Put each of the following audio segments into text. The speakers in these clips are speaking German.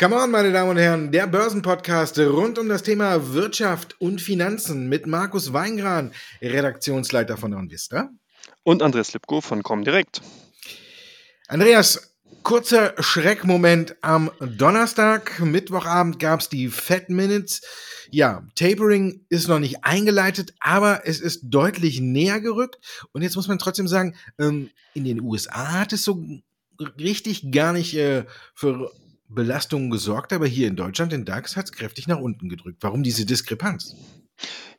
Come on, meine Damen und Herren, der Börsenpodcast rund um das Thema Wirtschaft und Finanzen mit Markus Weingran, Redaktionsleiter von OnVista. Und Andreas Lipko von Comdirect. Andreas, kurzer Schreckmoment am Donnerstag. Mittwochabend gab es die Fat Minutes. Ja, Tapering ist noch nicht eingeleitet, aber es ist deutlich näher gerückt. Und jetzt muss man trotzdem sagen, ähm, in den USA hat es so richtig gar nicht äh, für Belastungen gesorgt, aber hier in Deutschland, den DAX, hat es kräftig nach unten gedrückt. Warum diese Diskrepanz?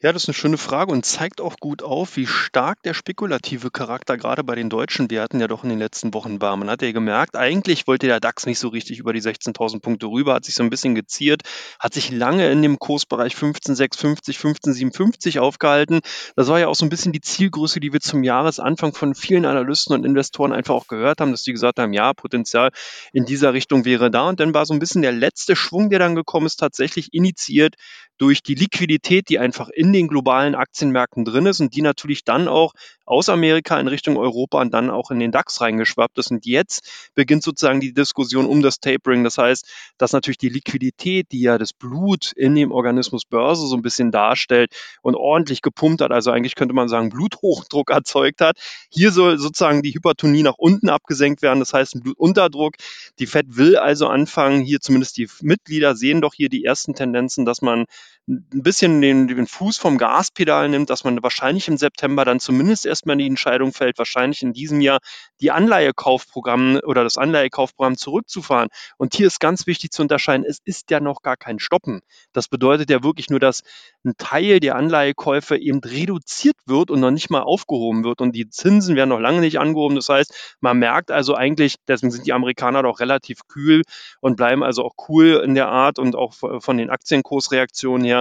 Ja, das ist eine schöne Frage und zeigt auch gut auf, wie stark der spekulative Charakter gerade bei den deutschen Werten ja doch in den letzten Wochen war. Man hat ja gemerkt, eigentlich wollte der DAX nicht so richtig über die 16.000 Punkte rüber, hat sich so ein bisschen geziert, hat sich lange in dem Kursbereich 15,650, 15,750 aufgehalten. Das war ja auch so ein bisschen die Zielgröße, die wir zum Jahresanfang von vielen Analysten und Investoren einfach auch gehört haben, dass die gesagt haben, ja, Potenzial in dieser Richtung wäre da. Und dann war so ein bisschen der letzte Schwung, der dann gekommen ist, tatsächlich initiiert durch die Liquidität, die einfach in den globalen Aktienmärkten drin ist und die natürlich dann auch aus Amerika in Richtung Europa und dann auch in den DAX reingeschwappt ist. Und jetzt beginnt sozusagen die Diskussion um das Tapering. Das heißt, dass natürlich die Liquidität, die ja das Blut in dem Organismus Börse so ein bisschen darstellt und ordentlich gepumpt hat, also eigentlich könnte man sagen, Bluthochdruck erzeugt hat. Hier soll sozusagen die Hypertonie nach unten abgesenkt werden, das heißt ein Blutunterdruck. Die Fed will also anfangen, hier zumindest die Mitglieder sehen doch hier die ersten Tendenzen, dass man ein bisschen den, den Fuß vom Gaspedal nimmt, dass man wahrscheinlich im September dann zumindest erstmal die Entscheidung fällt, wahrscheinlich in diesem Jahr die Anleihekaufprogramm oder das Anleihekaufprogramm zurückzufahren. Und hier ist ganz wichtig zu unterscheiden, es ist ja noch gar kein Stoppen. Das bedeutet ja wirklich nur, dass ein Teil der Anleihekäufe eben reduziert wird und noch nicht mal aufgehoben wird. Und die Zinsen werden noch lange nicht angehoben. Das heißt, man merkt also eigentlich, deswegen sind die Amerikaner doch relativ kühl und bleiben also auch cool in der Art und auch von den Aktienkursreaktionen her,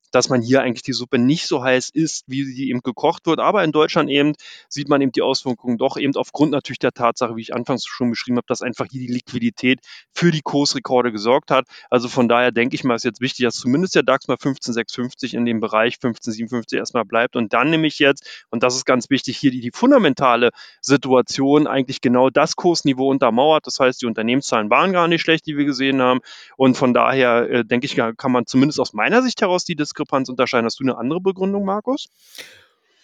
dass man hier eigentlich die Suppe nicht so heiß isst, wie sie eben gekocht wird. Aber in Deutschland eben sieht man eben die Auswirkungen doch eben aufgrund natürlich der Tatsache, wie ich anfangs schon beschrieben habe, dass einfach hier die Liquidität für die Kursrekorde gesorgt hat. Also von daher denke ich mal, ist jetzt wichtig, dass zumindest der DAX mal 15,650 in dem Bereich 15,750 erstmal bleibt und dann nehme ich jetzt, und das ist ganz wichtig, hier die, die fundamentale Situation eigentlich genau das Kursniveau untermauert. Das heißt, die Unternehmenszahlen waren gar nicht schlecht, die wir gesehen haben. Und von daher äh, denke ich, kann man zumindest aus meiner Sicht heraus die Diskussion Diskrepanz unterscheiden. Hast du eine andere Begründung, Markus?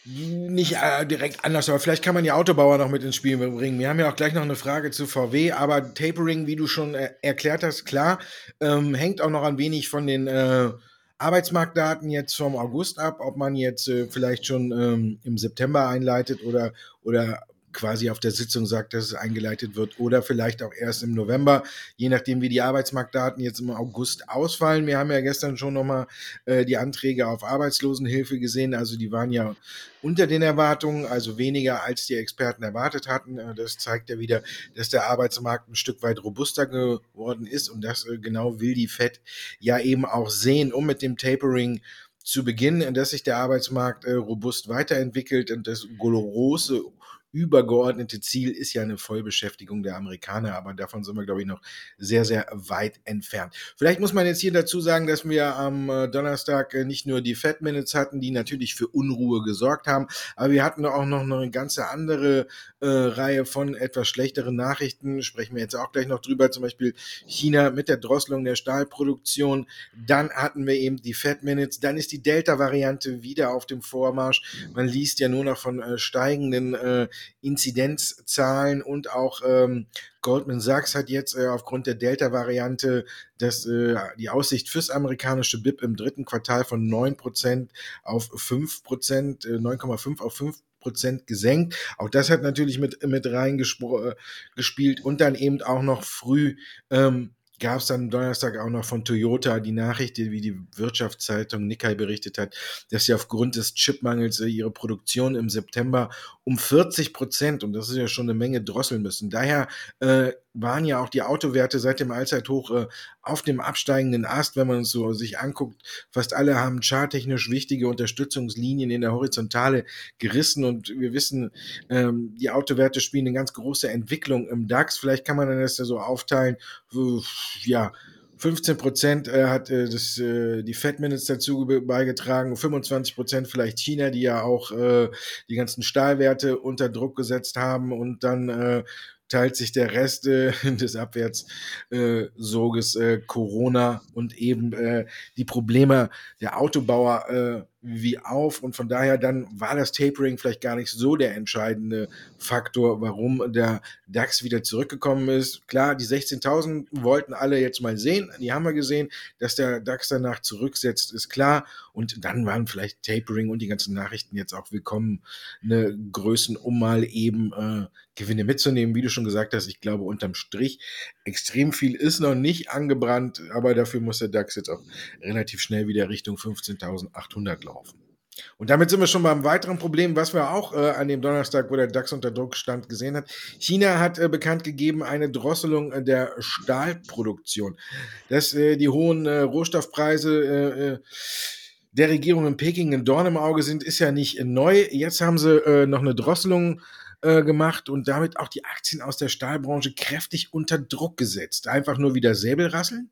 Nicht äh, direkt anders, aber vielleicht kann man die Autobauer noch mit ins Spiel bringen. Wir haben ja auch gleich noch eine Frage zu VW, aber Tapering, wie du schon äh, erklärt hast, klar, ähm, hängt auch noch ein wenig von den äh, Arbeitsmarktdaten jetzt vom August ab, ob man jetzt äh, vielleicht schon ähm, im September einleitet oder, oder quasi auf der Sitzung sagt, dass es eingeleitet wird oder vielleicht auch erst im November, je nachdem, wie die Arbeitsmarktdaten jetzt im August ausfallen. Wir haben ja gestern schon nochmal äh, die Anträge auf Arbeitslosenhilfe gesehen, also die waren ja unter den Erwartungen, also weniger als die Experten erwartet hatten. Äh, das zeigt ja wieder, dass der Arbeitsmarkt ein Stück weit robuster geworden ist und das äh, genau will die FED ja eben auch sehen, um mit dem Tapering zu beginnen, dass sich der Arbeitsmarkt äh, robust weiterentwickelt und das große übergeordnete Ziel ist ja eine Vollbeschäftigung der Amerikaner, aber davon sind wir, glaube ich, noch sehr, sehr weit entfernt. Vielleicht muss man jetzt hier dazu sagen, dass wir am äh, Donnerstag äh, nicht nur die Fed Minutes hatten, die natürlich für Unruhe gesorgt haben, aber wir hatten auch noch eine ganze andere äh, Reihe von etwas schlechteren Nachrichten. Sprechen wir jetzt auch gleich noch drüber, zum Beispiel China mit der Drosselung der Stahlproduktion. Dann hatten wir eben die Fed Minutes. Dann ist die Delta-Variante wieder auf dem Vormarsch. Man liest ja nur noch von äh, steigenden äh, Inzidenzzahlen und auch ähm, Goldman Sachs hat jetzt äh, aufgrund der Delta-Variante das, äh, die Aussicht fürs amerikanische BIP im dritten Quartal von 9% auf 5%, äh, 9,5 auf 5 Prozent gesenkt. Auch das hat natürlich mit, mit reingespielt äh, und dann eben auch noch früh ähm, gab es dann Donnerstag auch noch von Toyota die Nachricht, wie die Wirtschaftszeitung Nikkei berichtet hat, dass sie aufgrund des Chipmangels äh, ihre Produktion im September um 40 Prozent, und das ist ja schon eine Menge, drosseln müssen. Daher äh, waren ja auch die Autowerte seit dem Allzeithoch äh, auf dem absteigenden Ast, wenn man es so sich anguckt. Fast alle haben charttechnisch wichtige Unterstützungslinien in der Horizontale gerissen und wir wissen, ähm, die Autowerte spielen eine ganz große Entwicklung im DAX. Vielleicht kann man das ja so aufteilen, ja, 15 Prozent äh, hat äh, das, äh, die Fed Minutes dazu beigetragen, 25 Prozent vielleicht China, die ja auch äh, die ganzen Stahlwerte unter Druck gesetzt haben und dann äh, teilt sich der Rest äh, des Abwärtssoges äh, Corona und eben äh, die Probleme der Autobauer äh, wie auf und von daher dann war das Tapering vielleicht gar nicht so der entscheidende Faktor, warum der DAX wieder zurückgekommen ist. Klar, die 16.000 wollten alle jetzt mal sehen, die haben wir gesehen, dass der DAX danach zurücksetzt, ist klar und dann waren vielleicht Tapering und die ganzen Nachrichten jetzt auch willkommen, eine Größen, um mal eben äh, Gewinne mitzunehmen, wie du schon gesagt hast. Ich glaube, unterm Strich extrem viel ist noch nicht angebrannt, aber dafür muss der DAX jetzt auch relativ schnell wieder Richtung 15.800 laufen. Und damit sind wir schon beim weiteren Problem, was wir auch äh, an dem Donnerstag, wo der DAX unter Druck stand, gesehen hat. China hat äh, bekannt gegeben eine Drosselung äh, der Stahlproduktion. Dass äh, die hohen äh, Rohstoffpreise äh, der Regierung in Peking ein Dorn im Auge sind, ist ja nicht neu. Jetzt haben sie noch eine Drosselung gemacht und damit auch die Aktien aus der Stahlbranche kräftig unter Druck gesetzt. Einfach nur wieder Säbelrasseln?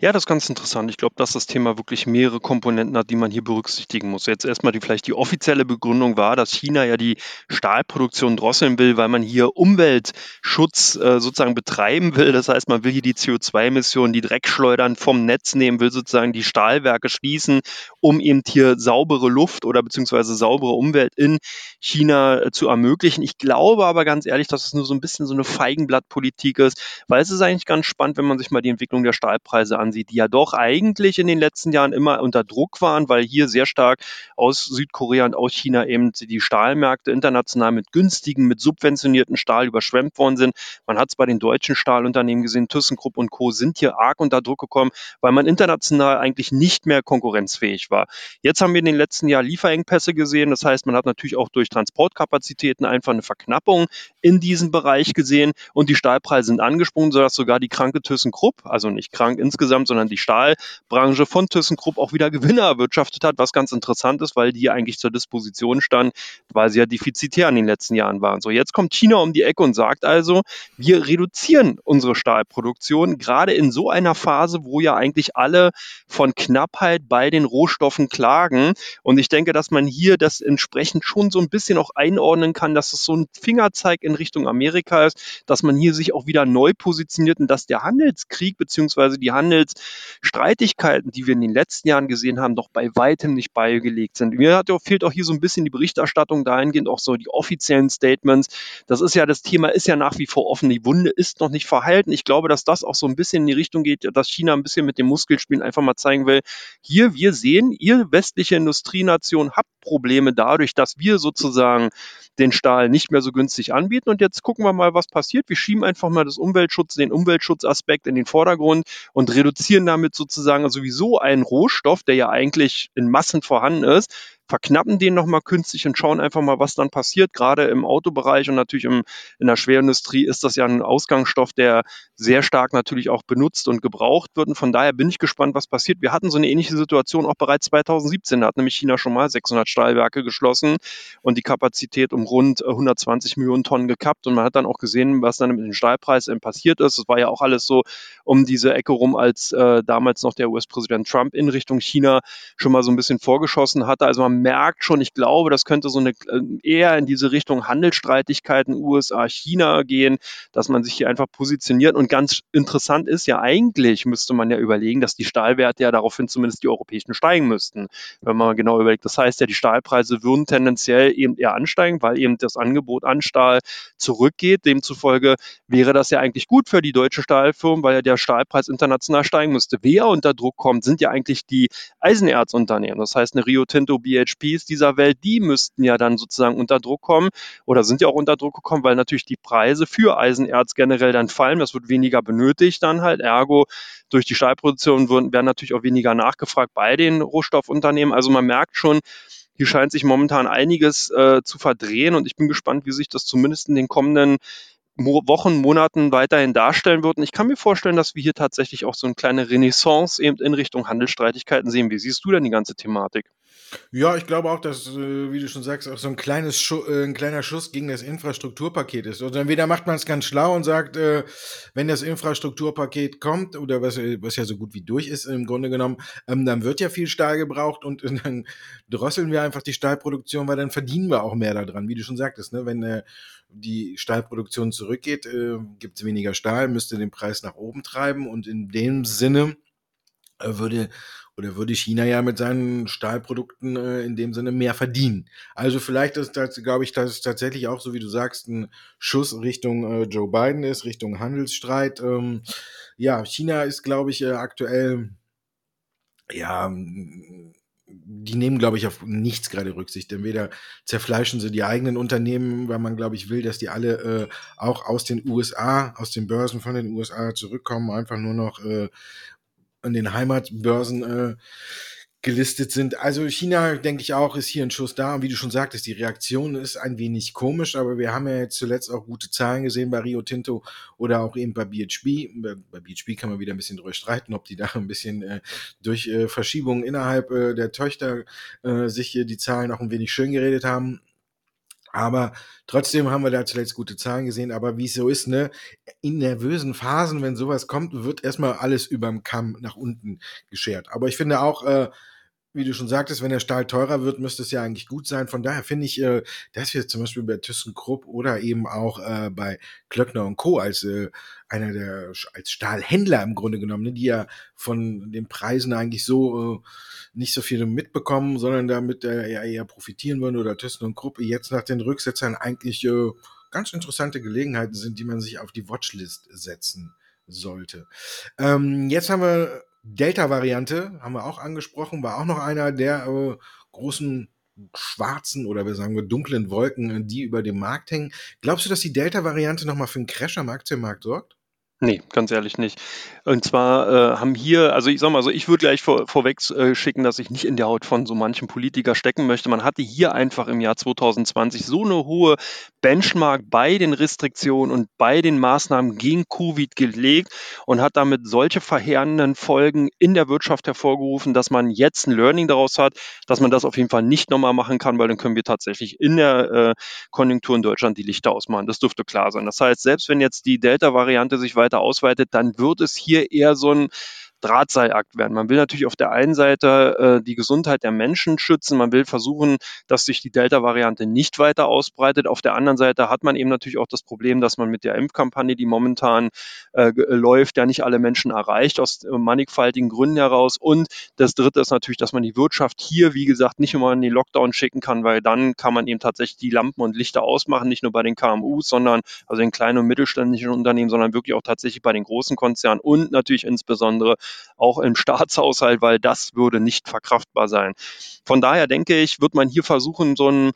Ja, das ist ganz interessant. Ich glaube, dass das Thema wirklich mehrere Komponenten hat, die man hier berücksichtigen muss. Jetzt erstmal die vielleicht die offizielle Begründung war, dass China ja die Stahlproduktion drosseln will, weil man hier Umweltschutz äh, sozusagen betreiben will. Das heißt, man will hier die CO2-Emissionen, die Dreckschleudern vom Netz nehmen, will sozusagen die Stahlwerke schließen, um eben hier saubere Luft oder beziehungsweise saubere Umwelt in China äh, zu ermöglichen. Ich glaube aber ganz ehrlich, dass es nur so ein bisschen so eine Feigenblattpolitik ist, weil es ist eigentlich ganz spannend, wenn man sich mal die Entwicklung der Stahlpreise ansieht ansieht, die ja doch eigentlich in den letzten Jahren immer unter Druck waren, weil hier sehr stark aus Südkorea und aus China eben die Stahlmärkte international mit günstigen, mit subventionierten Stahl überschwemmt worden sind. Man hat es bei den deutschen Stahlunternehmen gesehen, ThyssenKrupp und Co. sind hier arg unter Druck gekommen, weil man international eigentlich nicht mehr konkurrenzfähig war. Jetzt haben wir in den letzten Jahren Lieferengpässe gesehen. Das heißt, man hat natürlich auch durch Transportkapazitäten einfach eine Verknappung in diesem Bereich gesehen und die Stahlpreise sind angesprungen, sodass sogar die kranke ThyssenKrupp, also nicht krank insgesamt, insgesamt, sondern die Stahlbranche von ThyssenKrupp auch wieder Gewinne erwirtschaftet hat, was ganz interessant ist, weil die eigentlich zur Disposition stand, weil sie ja defizitär in den letzten Jahren waren. So, jetzt kommt China um die Ecke und sagt also, wir reduzieren unsere Stahlproduktion, gerade in so einer Phase, wo ja eigentlich alle von Knappheit bei den Rohstoffen klagen. Und ich denke, dass man hier das entsprechend schon so ein bisschen auch einordnen kann, dass es so ein Fingerzeig in Richtung Amerika ist, dass man hier sich auch wieder neu positioniert und dass der Handelskrieg beziehungsweise die Handels Streitigkeiten, die wir in den letzten Jahren gesehen haben, noch bei weitem nicht beigelegt sind. Mir hat, fehlt auch hier so ein bisschen die Berichterstattung dahingehend, auch so die offiziellen Statements. Das ist ja, das Thema ist ja nach wie vor offen. Die Wunde ist noch nicht verhalten. Ich glaube, dass das auch so ein bisschen in die Richtung geht, dass China ein bisschen mit dem Muskelspielen einfach mal zeigen will, hier, wir sehen, ihr westliche Industrienation habt Probleme dadurch, dass wir sozusagen den Stahl nicht mehr so günstig anbieten. Und jetzt gucken wir mal, was passiert. Wir schieben einfach mal das Umweltschutz, den Umweltschutzaspekt in den Vordergrund und reduzieren damit sozusagen sowieso einen Rohstoff, der ja eigentlich in Massen vorhanden ist, verknappen den nochmal künstlich und schauen einfach mal, was dann passiert. Gerade im Autobereich und natürlich im, in der Schwerindustrie ist das ja ein Ausgangsstoff, der sehr stark natürlich auch benutzt und gebraucht wird. Und von daher bin ich gespannt, was passiert. Wir hatten so eine ähnliche Situation auch bereits 2017. Da hat nämlich China schon mal 600 Stahlwerke geschlossen und die Kapazität um rund 120 Millionen Tonnen gekappt. Und man hat dann auch gesehen, was dann mit dem Stahlpreis passiert ist. Es war ja auch alles so um diese Ecke rum, als äh, damals noch der US-Präsident Trump in Richtung China schon mal so ein bisschen vorgeschossen hatte. Also man merkt schon, ich glaube, das könnte so eine äh, eher in diese Richtung Handelsstreitigkeiten USA, China gehen, dass man sich hier einfach positioniert. Und ganz interessant ist ja eigentlich, müsste man ja überlegen, dass die Stahlwerte ja daraufhin zumindest die europäischen steigen müssten, wenn man genau überlegt. Das heißt ja, die Stahlpreise würden tendenziell eben eher ansteigen, weil eben das Angebot an Stahl zurückgeht. Demzufolge wäre das ja eigentlich gut für die deutsche Stahlfirmen, weil ja der Stahlpreis international steigen müsste. Wer unter Druck kommt, sind ja eigentlich die Eisenerzunternehmen. Das heißt, eine Rio Tinto, BHP, HPs dieser Welt, die müssten ja dann sozusagen unter Druck kommen oder sind ja auch unter Druck gekommen, weil natürlich die Preise für Eisenerz generell dann fallen. Das wird weniger benötigt dann halt. Ergo, durch die Stahlproduktion werden natürlich auch weniger nachgefragt bei den Rohstoffunternehmen. Also man merkt schon, hier scheint sich momentan einiges äh, zu verdrehen und ich bin gespannt, wie sich das zumindest in den kommenden Wochen, Monaten weiterhin darstellen wird. Und ich kann mir vorstellen, dass wir hier tatsächlich auch so eine kleine Renaissance eben in Richtung Handelsstreitigkeiten sehen. Wie siehst du denn die ganze Thematik? Ja, ich glaube auch, dass, äh, wie du schon sagst, auch so ein kleines Schu äh, 'n kleiner Schuss gegen das Infrastrukturpaket ist. Also, entweder macht man es ganz schlau und sagt, äh, wenn das Infrastrukturpaket kommt oder was was ja so gut wie durch ist im Grunde genommen, ähm, dann wird ja viel Stahl gebraucht und dann drosseln wir einfach die Stahlproduktion, weil dann verdienen wir auch mehr daran, wie du schon sagtest, ne? Wenn, die Stahlproduktion zurückgeht, äh, gibt's weniger Stahl, müsste den Preis nach oben treiben und in dem Sinne, würde oder würde China ja mit seinen Stahlprodukten äh, in dem Sinne mehr verdienen. Also vielleicht ist das, glaube ich, dass tatsächlich auch, so wie du sagst, ein Schuss Richtung äh, Joe Biden ist, Richtung Handelsstreit. Ähm, ja, China ist, glaube ich, äh, aktuell, ja, die nehmen, glaube ich, auf nichts gerade Rücksicht. Entweder zerfleischen sie die eigenen Unternehmen, weil man, glaube ich, will, dass die alle äh, auch aus den USA, aus den Börsen von den USA zurückkommen, einfach nur noch äh, an den Heimatbörsen äh, gelistet sind. Also China, denke ich auch, ist hier ein Schuss da. Und wie du schon sagtest, die Reaktion ist ein wenig komisch, aber wir haben ja zuletzt auch gute Zahlen gesehen bei Rio Tinto oder auch eben bei BHP. Bei BHP kann man wieder ein bisschen drüber streiten, ob die da ein bisschen äh, durch äh, Verschiebungen innerhalb äh, der Töchter äh, sich hier die Zahlen auch ein wenig schön geredet haben. Aber trotzdem haben wir da zuletzt gute Zahlen gesehen. Aber wie es so ist, ne, in nervösen Phasen, wenn sowas kommt, wird erstmal alles überm Kamm nach unten geschert. Aber ich finde auch, äh, wie du schon sagtest, wenn der Stahl teurer wird, müsste es ja eigentlich gut sein. Von daher finde ich, äh, dass wir zum Beispiel bei ThyssenKrupp oder eben auch äh, bei Klöckner und Co. als äh, einer der als Stahlhändler im Grunde genommen, ne, die ja von den Preisen eigentlich so nicht so viel mitbekommen, sondern damit ja eher profitieren würden oder Thyssen und Krupp jetzt nach den Rücksetzern eigentlich ganz interessante Gelegenheiten sind, die man sich auf die Watchlist setzen sollte. Ähm, jetzt haben wir Delta-Variante, haben wir auch angesprochen, war auch noch einer der äh, großen schwarzen oder wir sagen wir dunklen Wolken, die über dem Markt hängen. Glaubst du, dass die Delta-Variante nochmal für einen Crash am Aktienmarkt sorgt? Nee, ganz ehrlich nicht. Und zwar äh, haben hier, also ich sag mal so, ich würde gleich vor, vorweg äh, schicken, dass ich nicht in der Haut von so manchem Politiker stecken möchte. Man hatte hier einfach im Jahr 2020 so eine hohe Benchmark bei den Restriktionen und bei den Maßnahmen gegen Covid gelegt und hat damit solche verheerenden Folgen in der Wirtschaft hervorgerufen, dass man jetzt ein Learning daraus hat, dass man das auf jeden Fall nicht nochmal machen kann, weil dann können wir tatsächlich in der äh, Konjunktur in Deutschland die Lichter ausmachen. Das dürfte klar sein. Das heißt, selbst wenn jetzt die Delta-Variante sich weiter weiter ausweitet, dann wird es hier eher so ein Drahtseilakt werden. Man will natürlich auf der einen Seite äh, die Gesundheit der Menschen schützen, man will versuchen, dass sich die Delta-Variante nicht weiter ausbreitet. Auf der anderen Seite hat man eben natürlich auch das Problem, dass man mit der Impfkampagne, die momentan äh, läuft, ja nicht alle Menschen erreicht, aus äh, mannigfaltigen Gründen heraus. Und das Dritte ist natürlich, dass man die Wirtschaft hier, wie gesagt, nicht immer in den Lockdown schicken kann, weil dann kann man eben tatsächlich die Lampen und Lichter ausmachen, nicht nur bei den KMUs, sondern also den kleinen und mittelständischen Unternehmen, sondern wirklich auch tatsächlich bei den großen Konzernen und natürlich insbesondere auch im Staatshaushalt, weil das würde nicht verkraftbar sein. Von daher denke ich, wird man hier versuchen, so ein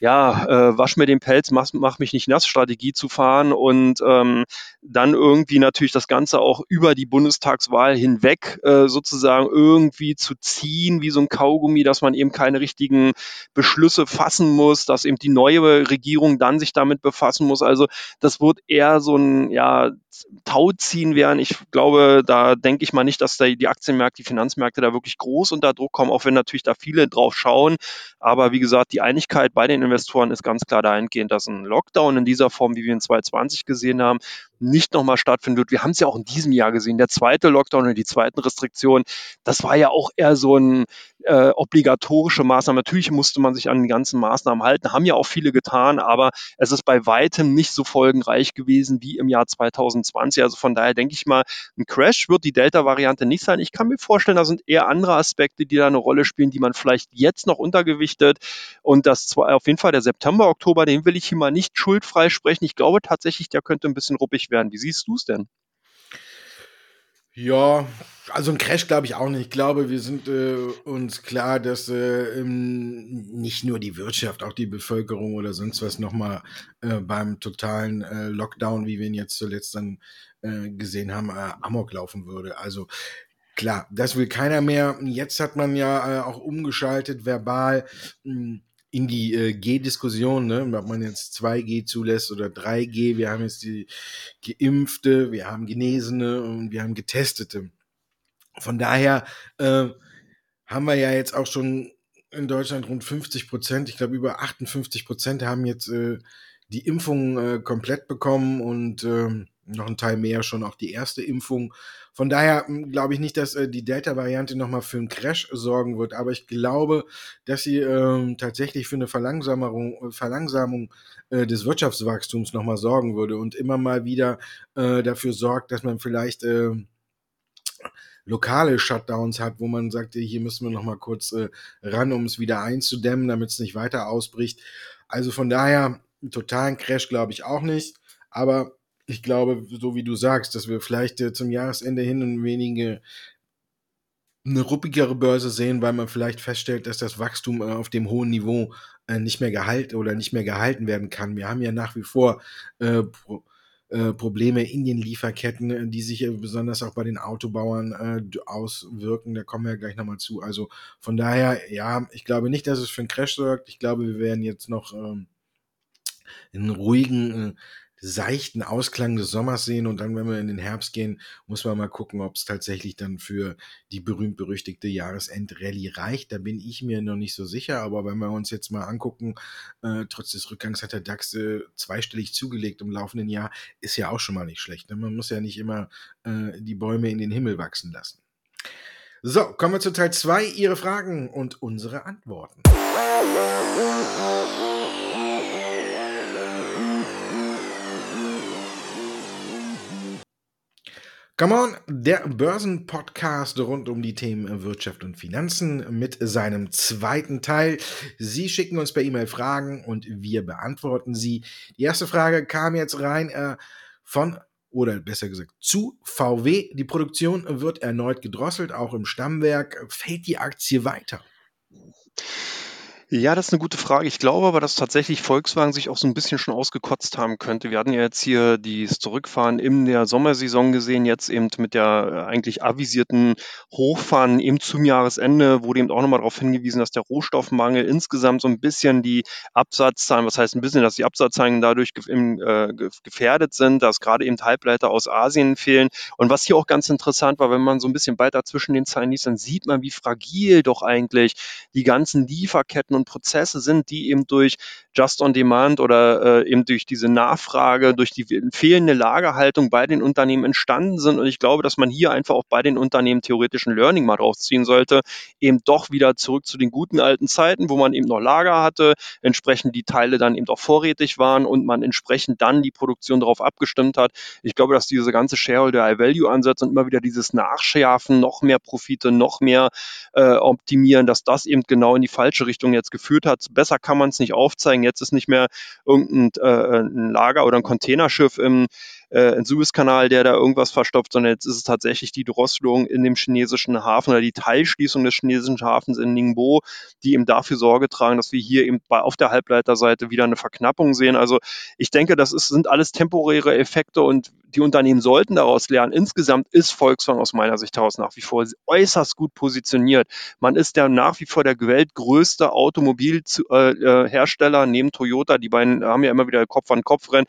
ja, äh, wasch mir den Pelz, mach, mach mich nicht nass Strategie zu fahren und ähm, dann irgendwie natürlich das Ganze auch über die Bundestagswahl hinweg äh, sozusagen irgendwie zu ziehen, wie so ein Kaugummi, dass man eben keine richtigen Beschlüsse fassen muss, dass eben die neue Regierung dann sich damit befassen muss. Also das wird eher so ein ja, Tauziehen werden. Ich glaube, da denke ich mal nicht, dass da die Aktienmärkte, die Finanzmärkte da wirklich groß unter Druck kommen, auch wenn natürlich da viele drauf schauen. Aber wie gesagt, die Einigkeit bei den Investoren ist ganz klar dahingehend, dass ein Lockdown in dieser Form, wie wir in 2020 gesehen haben, nicht nochmal stattfinden wird. Wir haben es ja auch in diesem Jahr gesehen. Der zweite Lockdown und die zweiten Restriktionen, das war ja auch eher so ein äh, obligatorische Maßnahme. Natürlich musste man sich an die ganzen Maßnahmen halten, haben ja auch viele getan, aber es ist bei weitem nicht so folgenreich gewesen wie im Jahr 2020. Also von daher denke ich mal, ein Crash wird die Delta-Variante nicht sein. Ich kann mir vorstellen, da sind eher andere Aspekte, die da eine Rolle spielen, die man vielleicht jetzt noch untergewichtet. Und das zwar auf jeden Fall der September, Oktober, den will ich hier mal nicht schuldfrei sprechen. Ich glaube tatsächlich, der könnte ein bisschen ruppig werden. Wie siehst du es denn? Ja, also ein Crash glaube ich auch nicht. Ich glaube, wir sind äh, uns klar, dass äh, nicht nur die Wirtschaft, auch die Bevölkerung oder sonst was nochmal äh, beim totalen äh, Lockdown, wie wir ihn jetzt zuletzt dann äh, gesehen haben, äh, amok laufen würde. Also klar, das will keiner mehr. Jetzt hat man ja äh, auch umgeschaltet verbal. Mh, hm, in die äh, G-Diskussion, ne, ob man jetzt 2G zulässt oder 3G. Wir haben jetzt die Geimpfte, wir haben Genesene und wir haben Getestete. Von daher äh, haben wir ja jetzt auch schon in Deutschland rund 50 Prozent. Ich glaube, über 58 Prozent haben jetzt äh, die Impfung äh, komplett bekommen und ähm, noch ein Teil mehr schon auch die erste Impfung. Von daher hm, glaube ich nicht, dass äh, die Delta-Variante nochmal für einen Crash sorgen wird, aber ich glaube, dass sie ähm, tatsächlich für eine Verlangsamung, Verlangsamung äh, des Wirtschaftswachstums nochmal sorgen würde und immer mal wieder äh, dafür sorgt, dass man vielleicht äh, lokale Shutdowns hat, wo man sagt, hier müssen wir nochmal kurz äh, ran, um es wieder einzudämmen, damit es nicht weiter ausbricht. Also von daher, einen totalen Crash glaube ich auch nicht, aber ich glaube, so wie du sagst, dass wir vielleicht äh, zum Jahresende hin ein wenige eine ruppigere Börse sehen, weil man vielleicht feststellt, dass das Wachstum äh, auf dem hohen Niveau äh, nicht mehr gehalten oder nicht mehr gehalten werden kann. Wir haben ja nach wie vor Pro Probleme in den Lieferketten, die sich besonders auch bei den Autobauern auswirken. Da kommen wir ja gleich nochmal zu. Also von daher, ja, ich glaube nicht, dass es für einen Crash sorgt. Ich glaube, wir werden jetzt noch ähm, einen ruhigen seichten Ausklang des Sommers sehen und dann, wenn wir in den Herbst gehen, muss man mal gucken, ob es tatsächlich dann für die berühmt-berüchtigte Jahresendrallye reicht. Da bin ich mir noch nicht so sicher, aber wenn wir uns jetzt mal angucken, äh, trotz des Rückgangs hat der DAX äh, zweistellig zugelegt im laufenden Jahr, ist ja auch schon mal nicht schlecht. Ne? Man muss ja nicht immer äh, die Bäume in den Himmel wachsen lassen. So, kommen wir zu Teil 2, Ihre Fragen und unsere Antworten. Come on, der Börsenpodcast rund um die Themen Wirtschaft und Finanzen mit seinem zweiten Teil. Sie schicken uns per E-Mail Fragen und wir beantworten sie. Die erste Frage kam jetzt rein äh, von oder besser gesagt zu VW. Die Produktion wird erneut gedrosselt, auch im Stammwerk. Fällt die Aktie weiter? Ja, das ist eine gute Frage. Ich glaube aber, dass tatsächlich Volkswagen sich auch so ein bisschen schon ausgekotzt haben könnte. Wir hatten ja jetzt hier das Zurückfahren in der Sommersaison gesehen, jetzt eben mit der äh, eigentlich avisierten Hochfahren eben zum Jahresende wurde eben auch nochmal darauf hingewiesen, dass der Rohstoffmangel insgesamt so ein bisschen die Absatzzahlen, was heißt ein bisschen, dass die Absatzzahlen dadurch äh, gefährdet sind, dass gerade eben Halbleiter aus Asien fehlen. Und was hier auch ganz interessant war, wenn man so ein bisschen weiter zwischen den Zeilen liest, dann sieht man, wie fragil doch eigentlich die ganzen Lieferketten und Prozesse sind, die eben durch Just on Demand oder äh, eben durch diese Nachfrage, durch die fehlende Lagerhaltung bei den Unternehmen entstanden sind. Und ich glaube, dass man hier einfach auch bei den Unternehmen theoretischen Learning mal drauf ziehen sollte, eben doch wieder zurück zu den guten alten Zeiten, wo man eben noch Lager hatte, entsprechend die Teile dann eben auch vorrätig waren und man entsprechend dann die Produktion darauf abgestimmt hat. Ich glaube, dass diese ganze Shareholder-Value-Ansatz und immer wieder dieses Nachschärfen, noch mehr Profite, noch mehr äh, optimieren, dass das eben genau in die falsche Richtung jetzt geführt hat. Besser kann man es nicht aufzeigen. Jetzt ist nicht mehr irgendein äh, ein Lager oder ein Containerschiff im äh, ein Suezkanal, der da irgendwas verstopft, sondern jetzt ist es tatsächlich die Drosselung in dem chinesischen Hafen oder die Teilschließung des chinesischen Hafens in Ningbo, die eben dafür Sorge tragen, dass wir hier eben bei, auf der Halbleiterseite wieder eine Verknappung sehen. Also ich denke, das ist, sind alles temporäre Effekte und die Unternehmen sollten daraus lernen. Insgesamt ist Volkswagen aus meiner Sicht heraus nach wie vor äußerst gut positioniert. Man ist der nach wie vor der weltgrößte Automobilhersteller neben Toyota. Die beiden haben ja immer wieder Kopf an Kopf rennen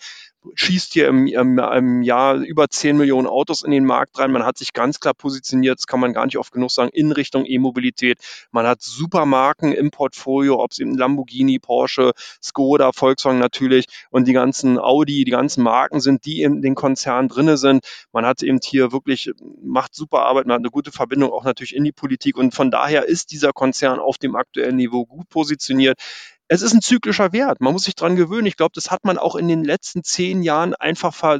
schießt hier im, im, im, Jahr über 10 Millionen Autos in den Markt rein. Man hat sich ganz klar positioniert, das kann man gar nicht oft genug sagen, in Richtung E-Mobilität. Man hat super Marken im Portfolio, ob es eben Lamborghini, Porsche, Skoda, Volkswagen natürlich und die ganzen Audi, die ganzen Marken sind, die in den Konzernen drinne sind. Man hat eben hier wirklich, macht super Arbeit, man hat eine gute Verbindung auch natürlich in die Politik und von daher ist dieser Konzern auf dem aktuellen Niveau gut positioniert es ist ein zyklischer Wert. Man muss sich dran gewöhnen. Ich glaube, das hat man auch in den letzten zehn Jahren einfach ver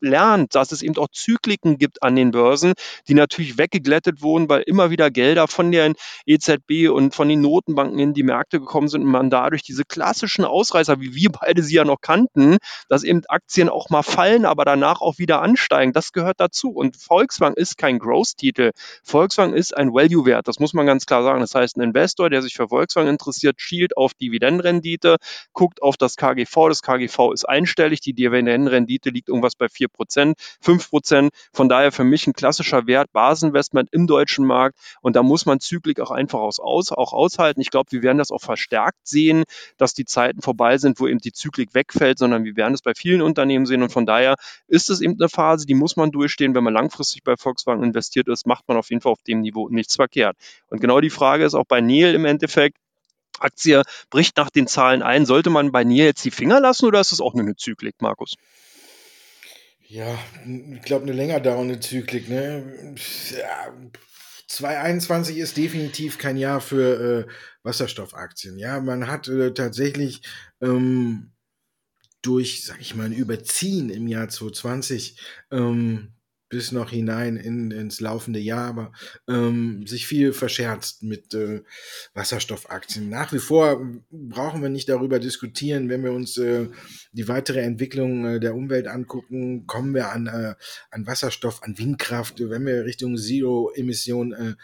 lernt, dass es eben auch Zykliken gibt an den Börsen, die natürlich weggeglättet wurden, weil immer wieder Gelder von der EZB und von den Notenbanken in die Märkte gekommen sind und man dadurch diese klassischen Ausreißer, wie wir beide sie ja noch kannten, dass eben Aktien auch mal fallen, aber danach auch wieder ansteigen. Das gehört dazu. Und Volkswagen ist kein Growth-Titel. Volkswagen ist ein Value-Wert. Das muss man ganz klar sagen. Das heißt, ein Investor, der sich für Volkswagen interessiert, schielt auf Dividendenrendite, guckt auf das KGV. Das KGV ist einstellig. Die Dividendenrendite liegt irgendwas bei 4 Prozent, 5 Prozent. Von daher für mich ein klassischer Wert, Basinvestment im deutschen Markt. Und da muss man Zyklik auch einfach aus, auch aushalten. Ich glaube, wir werden das auch verstärkt sehen, dass die Zeiten vorbei sind, wo eben die Zyklik wegfällt, sondern wir werden es bei vielen Unternehmen sehen. Und von daher ist es eben eine Phase, die muss man durchstehen. Wenn man langfristig bei Volkswagen investiert ist, macht man auf jeden Fall auf dem Niveau nichts verkehrt. Und genau die Frage ist auch bei Neil im Endeffekt, Aktie bricht nach den Zahlen ein. Sollte man bei Nier jetzt die Finger lassen oder ist das auch nur eine Zyklik, Markus? Ja, ich glaube, eine länger dauernde Zyklik. Ne? Ja, 2021 ist definitiv kein Jahr für äh, Wasserstoffaktien. Ja, man hat äh, tatsächlich ähm, durch, sag ich mal, ein Überziehen im Jahr 2020 ähm, bis noch hinein in, ins laufende Jahr, aber ähm, sich viel verscherzt mit äh, Wasserstoffaktien. Nach wie vor brauchen wir nicht darüber diskutieren, wenn wir uns äh, die weitere Entwicklung äh, der Umwelt angucken, kommen wir an, äh, an Wasserstoff, an Windkraft, wenn wir Richtung Zero-Emission äh,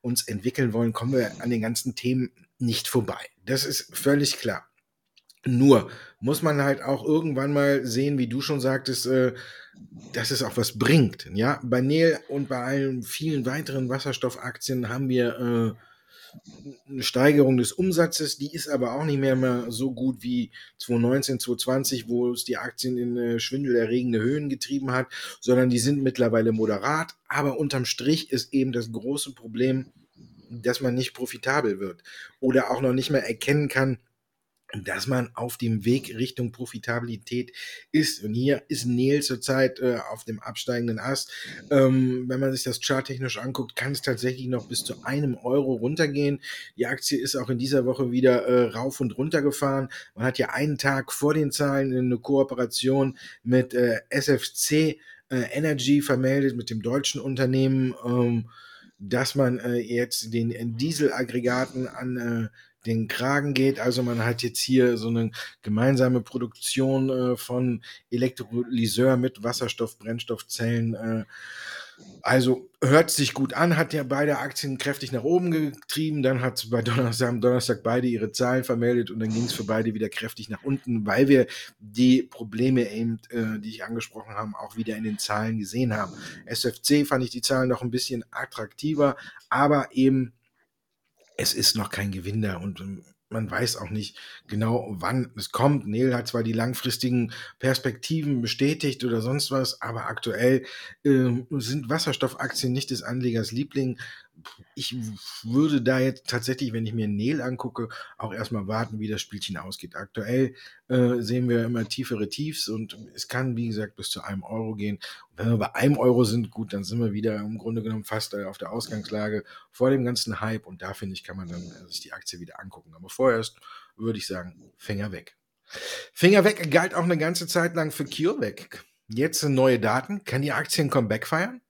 uns entwickeln wollen, kommen wir an den ganzen Themen nicht vorbei. Das ist völlig klar. Nur muss man halt auch irgendwann mal sehen, wie du schon sagtest, äh, dass es auch was bringt. Ja, bei Nel und bei allen vielen weiteren Wasserstoffaktien haben wir äh, eine Steigerung des Umsatzes, die ist aber auch nicht mehr, mehr so gut wie 2019, 2020, wo es die Aktien in äh, schwindelerregende Höhen getrieben hat, sondern die sind mittlerweile moderat. Aber unterm Strich ist eben das große Problem, dass man nicht profitabel wird oder auch noch nicht mehr erkennen kann, dass man auf dem Weg Richtung Profitabilität ist. Und hier ist Neil zurzeit äh, auf dem absteigenden Ast. Ähm, wenn man sich das charttechnisch anguckt, kann es tatsächlich noch bis zu einem Euro runtergehen. Die Aktie ist auch in dieser Woche wieder äh, rauf und runter gefahren. Man hat ja einen Tag vor den Zahlen eine Kooperation mit äh, SFC äh, Energy vermeldet, mit dem deutschen Unternehmen. Ähm, dass man äh, jetzt den Dieselaggregaten an äh, den Kragen geht. Also man hat jetzt hier so eine gemeinsame Produktion äh, von Elektrolyseur mit Wasserstoff, Brennstoffzellen. Äh, also hört sich gut an, hat ja beide Aktien kräftig nach oben getrieben. Dann hat bei Donnerstag, Donnerstag beide ihre Zahlen vermeldet und dann ging es für beide wieder kräftig nach unten, weil wir die Probleme eben, äh, die ich angesprochen habe, auch wieder in den Zahlen gesehen haben. SFC fand ich die Zahlen noch ein bisschen attraktiver, aber eben es ist noch kein Gewinn und ähm, man weiß auch nicht genau, wann es kommt. Neil hat zwar die langfristigen Perspektiven bestätigt oder sonst was, aber aktuell äh, sind Wasserstoffaktien nicht des Anlegers Liebling ich würde da jetzt tatsächlich, wenn ich mir Neil angucke, auch erstmal warten, wie das Spielchen ausgeht. Aktuell äh, sehen wir immer tiefere Tiefs und es kann, wie gesagt, bis zu einem Euro gehen. Und wenn wir bei einem Euro sind, gut, dann sind wir wieder im Grunde genommen fast äh, auf der Ausgangslage vor dem ganzen Hype und da finde ich, kann man dann äh, sich die Aktie wieder angucken. Aber vorerst würde ich sagen, Finger weg. Finger weg galt auch eine ganze Zeit lang für CureVac. Jetzt neue Daten. Kann die Aktie ein Comeback feiern?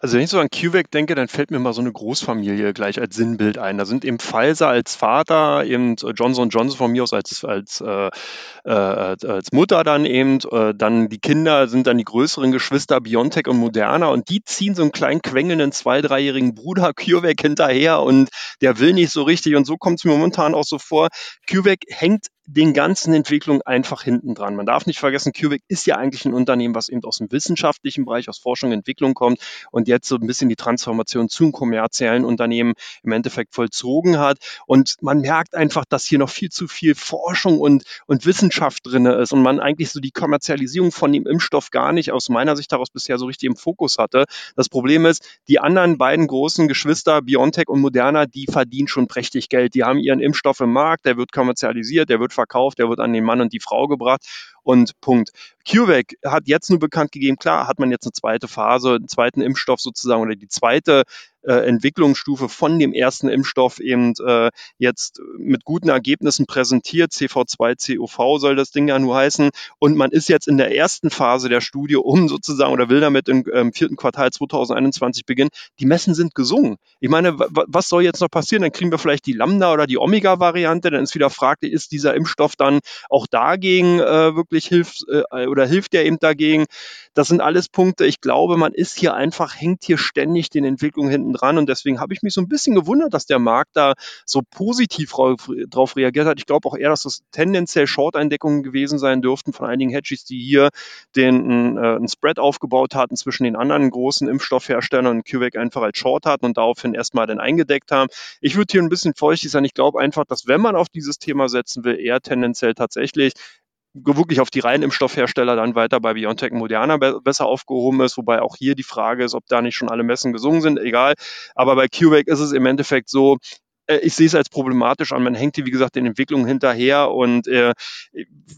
Also wenn ich so an CureVac denke, dann fällt mir mal so eine Großfamilie gleich als Sinnbild ein. Da sind eben Pfizer als Vater, eben Johnson Johnson von mir aus als, als, äh, äh, als Mutter dann eben, äh, dann die Kinder sind dann die größeren Geschwister BioNTech und Moderna und die ziehen so einen kleinen quengelnden zwei-, dreijährigen Bruder CureVac hinterher und der will nicht so richtig und so kommt es mir momentan auch so vor. CureVac hängt den ganzen Entwicklungen einfach hinten dran. Man darf nicht vergessen, CureVac ist ja eigentlich ein Unternehmen, was eben aus dem wissenschaftlichen Bereich, aus Forschung und Entwicklung kommt und jetzt so ein bisschen die Transformation zum kommerziellen Unternehmen im Endeffekt vollzogen hat. Und man merkt einfach, dass hier noch viel zu viel Forschung und, und Wissenschaft drin ist und man eigentlich so die Kommerzialisierung von dem Impfstoff gar nicht aus meiner Sicht daraus bisher so richtig im Fokus hatte. Das Problem ist, die anderen beiden großen Geschwister, BioNTech und Moderna, die verdienen schon prächtig Geld. Die haben ihren Impfstoff im Markt, der wird kommerzialisiert, der wird verkauft, der wird an den Mann und die Frau gebracht und Punkt. CureVac hat jetzt nur bekannt gegeben, klar, hat man jetzt eine zweite Phase, einen zweiten Impfstoff sozusagen oder die zweite äh, Entwicklungsstufe von dem ersten Impfstoff eben äh, jetzt mit guten Ergebnissen präsentiert. CV2, COV soll das Ding ja nur heißen. Und man ist jetzt in der ersten Phase der Studie, um sozusagen oder will damit im ähm, vierten Quartal 2021 beginnen. Die Messen sind gesungen. Ich meine, was soll jetzt noch passieren? Dann kriegen wir vielleicht die Lambda oder die Omega-Variante. Dann ist wieder fraglich, ist dieser Impfstoff dann auch dagegen äh, wirklich hilft äh, oder hilft der eben dagegen? Das sind alles Punkte. Ich glaube, man ist hier einfach, hängt hier ständig den Entwicklungen hinten dran. Und deswegen habe ich mich so ein bisschen gewundert, dass der Markt da so positiv drauf reagiert hat. Ich glaube auch eher, dass das tendenziell Short-Eindeckungen gewesen sein dürften von einigen Hedges, die hier den äh, einen Spread aufgebaut hatten zwischen den anderen großen Impfstoffherstellern und CureVac einfach als Short hatten und daraufhin erstmal dann eingedeckt haben. Ich würde hier ein bisschen feuchtig sein. Ich glaube einfach, dass wenn man auf dieses Thema setzen will, eher tendenziell tatsächlich wirklich auf die reinen Impfstoffhersteller dann weiter bei BioNTech Moderna be besser aufgehoben ist, wobei auch hier die Frage ist, ob da nicht schon alle Messen gesungen sind, egal. Aber bei CureVac ist es im Endeffekt so, äh, ich sehe es als problematisch an. Man hängt hier, wie gesagt, den Entwicklungen hinterher und äh,